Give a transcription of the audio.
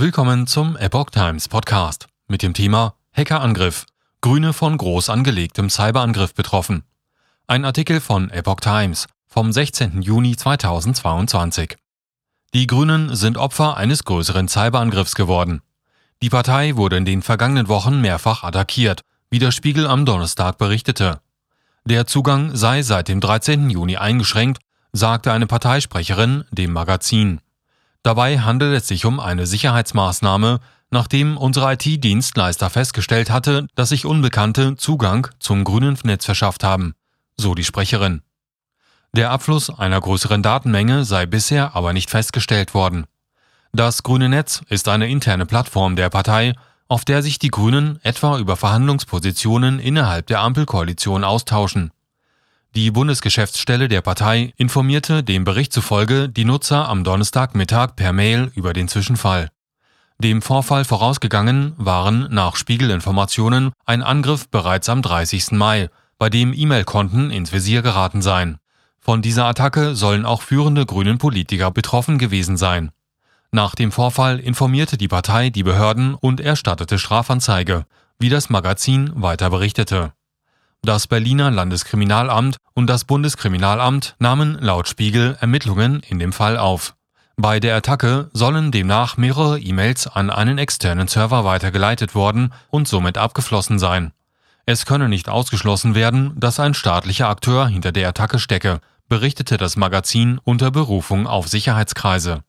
Willkommen zum Epoch Times Podcast mit dem Thema Hackerangriff. Grüne von groß angelegtem Cyberangriff betroffen. Ein Artikel von Epoch Times vom 16. Juni 2022. Die Grünen sind Opfer eines größeren Cyberangriffs geworden. Die Partei wurde in den vergangenen Wochen mehrfach attackiert, wie der Spiegel am Donnerstag berichtete. Der Zugang sei seit dem 13. Juni eingeschränkt, sagte eine Parteisprecherin dem Magazin. Dabei handelt es sich um eine Sicherheitsmaßnahme, nachdem unsere IT-Dienstleister festgestellt hatte, dass sich Unbekannte Zugang zum grünen Netz verschafft haben, so die Sprecherin. Der Abfluss einer größeren Datenmenge sei bisher aber nicht festgestellt worden. Das grüne Netz ist eine interne Plattform der Partei, auf der sich die Grünen etwa über Verhandlungspositionen innerhalb der Ampelkoalition austauschen. Die Bundesgeschäftsstelle der Partei informierte dem Bericht zufolge die Nutzer am Donnerstagmittag per Mail über den Zwischenfall. Dem Vorfall vorausgegangen waren nach Spiegelinformationen ein Angriff bereits am 30. Mai, bei dem E-Mail-Konten ins Visier geraten seien. Von dieser Attacke sollen auch führende grünen Politiker betroffen gewesen sein. Nach dem Vorfall informierte die Partei die Behörden und erstattete Strafanzeige, wie das Magazin weiter berichtete. Das Berliner Landeskriminalamt und das Bundeskriminalamt nahmen laut Spiegel Ermittlungen in dem Fall auf. Bei der Attacke sollen demnach mehrere E-Mails an einen externen Server weitergeleitet worden und somit abgeflossen sein. Es könne nicht ausgeschlossen werden, dass ein staatlicher Akteur hinter der Attacke stecke, berichtete das Magazin unter Berufung auf Sicherheitskreise.